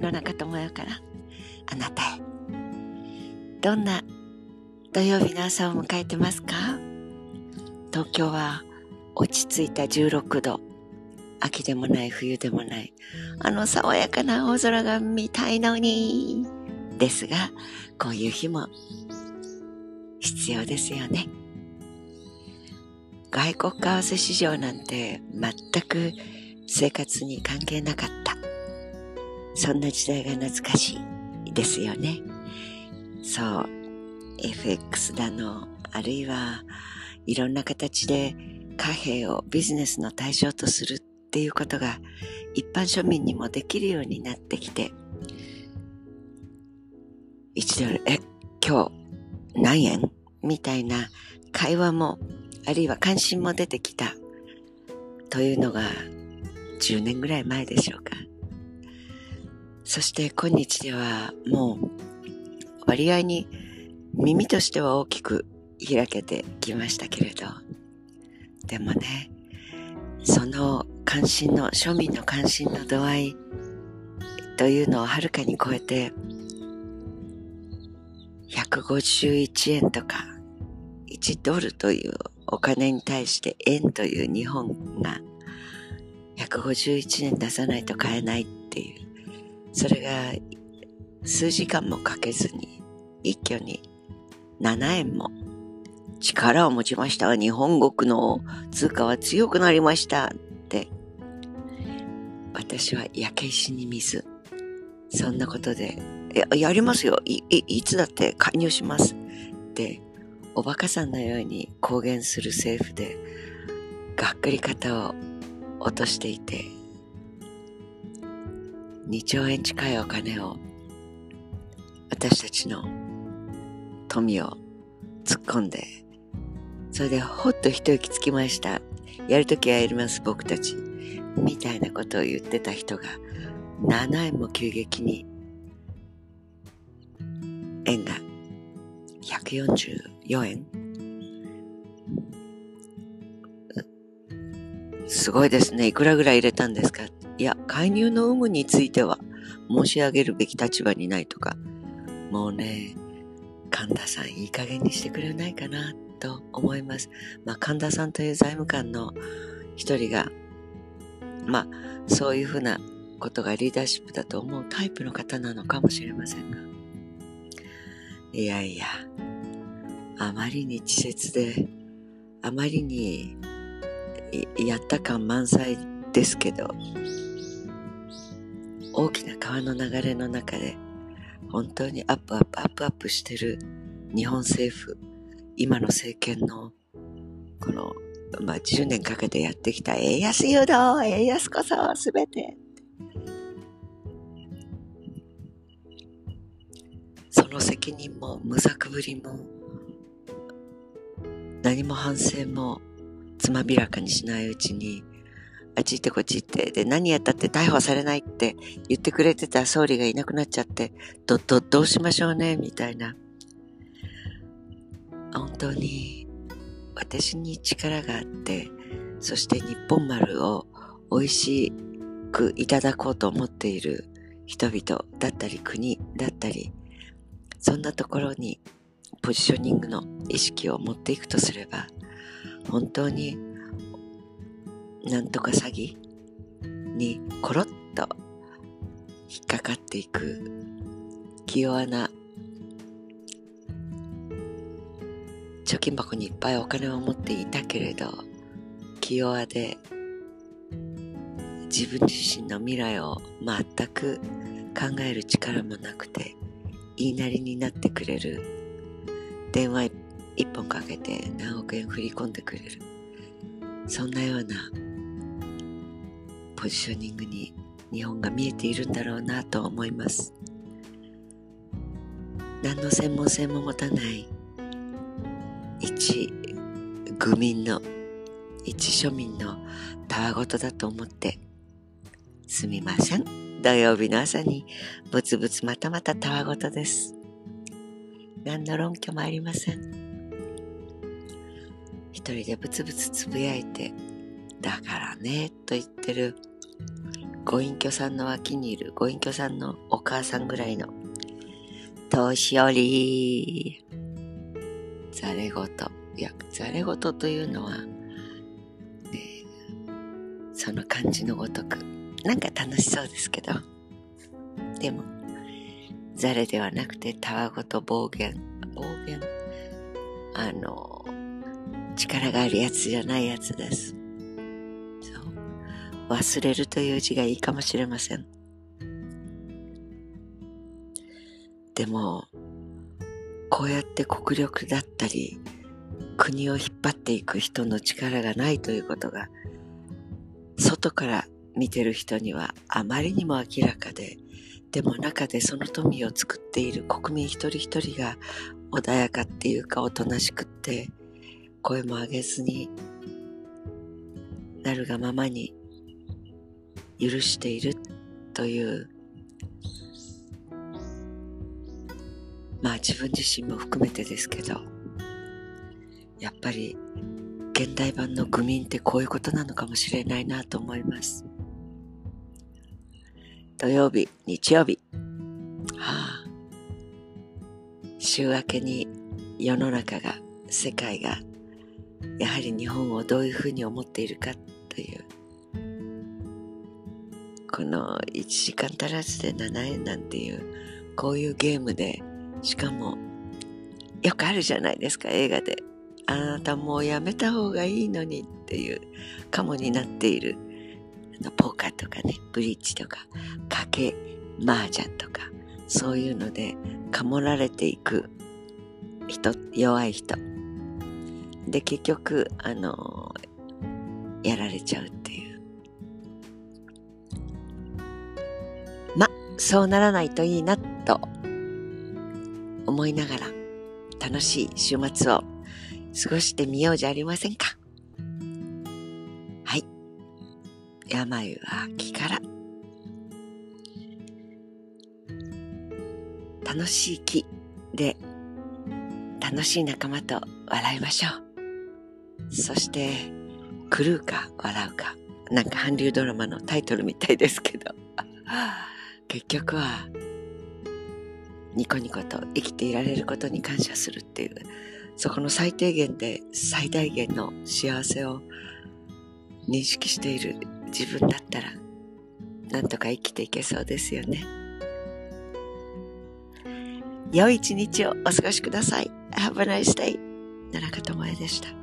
野中智代からあなたへ。どんな土曜日の朝を迎えてますか？東京は落ち着いた16度。秋でもない冬でもない。あの爽やかな青空が見たいのに。ですが、こういう日も必要ですよね。外国為替市場なんて全く生活に関係なかった。そんな時代が懐かしいですよね。そう。FX だの、あるいはいろんな形で貨幣をビジネスの対象とするっていうことが一般庶民にもできるようになってきて、1ドル、え、今日何円みたいな会話も、あるいは関心も出てきたというのが10年ぐらい前でしょうか。そして今日ではもう割合に耳としては大きく開けてきましたけれど、でもね、その関心の、庶民の関心の度合いというのをはるかに超えて、151円とか、1ドルというお金に対して円という日本が151円出さないと買えないっていう、それが数時間もかけずに一挙に7円も力を持ちました。日本国の通貨は強くなりましたって、私は焼け石に水。そんなことで、や、りますよ。い、い、いつだって介入します。って、おバカさんのように公言する政府で、がっくり肩を落としていて、2兆円近いお金を私たちの富を突っ込んで、それでほっと一息つきました。やるときはやります、僕たち。みたいなことを言ってた人が、7円も急激に、円が144円すごいですね。いくらぐらい入れたんですか？いや、介入の有無については申し上げるべき立場にないとか、もうね、神田さんいい加減にしてくれないかなと思います。まあ、神田さんという財務官の一人が、まあ、そういうふうなことがリーダーシップだと思うタイプの方なのかもしれませんが。いやいや、あまりに稚拙で、あまりにやった感満載ですけど、大きな川の流れの中で本当にアップアップアップアップしてる日本政府、今の政権のこの、まあ、10年かけてやってきた円安誘導、円安こそすべて。その責任も無策ぶりも何も反省もつまびらかにしないうちにあっち行ってこっち行って、で、何やったって逮捕されないって言ってくれてた総理がいなくなっちゃって、ど、ど、どうしましょうね、みたいな。本当に、私に力があって、そして日本丸を美味しくいただこうと思っている人々だったり国だったり、そんなところにポジショニングの意識を持っていくとすれば、本当になんとか詐欺にコロッと引っかかっていく気弱な貯金箱にいっぱいお金を持っていたけれど気弱で自分自身の未来を全く考える力もなくて言いなりになってくれる電話一本かけて何億円振り込んでくれるそんなようなポジショニングに日本が見えているんだろうなと思います。何の専門性も持たない一愚民の一庶民のたわごとだと思ってすみません。土曜日の朝にブツブツまたまたたわごとです。何の論拠もありません。一人でブツブツつぶやいて、だからね、と言ってるご隠居さんの脇にいるご隠居さんのお母さんぐらいの年寄り。ざれ言。いやざれ言というのは、ね、その感じのごとくなんか楽しそうですけど。でもざれではなくてたわごと暴言。暴言。あの力があるやつじゃないやつです。忘れるという字がいいかもしれません。でもこうやって国力だったり国を引っ張っていく人の力がないということが外から見てる人にはあまりにも明らかででも中でその富を作っている国民一人一人が穏やかっていうかおとなしくって声も上げずになるがままに許しているというまあ自分自身も含めてですけどやっぱり現代版の愚民ってこういうことなのかもしれないなと思います。土曜日、日曜日。はあ、週明けに世の中が、世界が、やはり日本をどういうふうに思っているかという、この1時間足らずで7円なんていう、こういうゲームで、しかも、よくあるじゃないですか、映画で。あなたもうやめた方がいいのにっていう、かもになっているあのポーカーとかね、ブリッジとか、賭け、麻雀とか、そういうので、かもられていく人、弱い人。で、結局、あのやられちゃうっそうならないといいな、と思いながら、楽しい週末を過ごしてみようじゃありませんか。はい病は気から。楽しい気で楽しい仲間と笑いましょう。そして、狂うか笑うか。なんか韓流ドラマのタイトルみたいですけど。結局は、ニコニコと生きていられることに感謝するっていう、そこの最低限で最大限の幸せを認識している自分だったらなんとか生きていけそうですよね。良い一日をお過ごしください。Have a nice day. 奈良香智恵でした。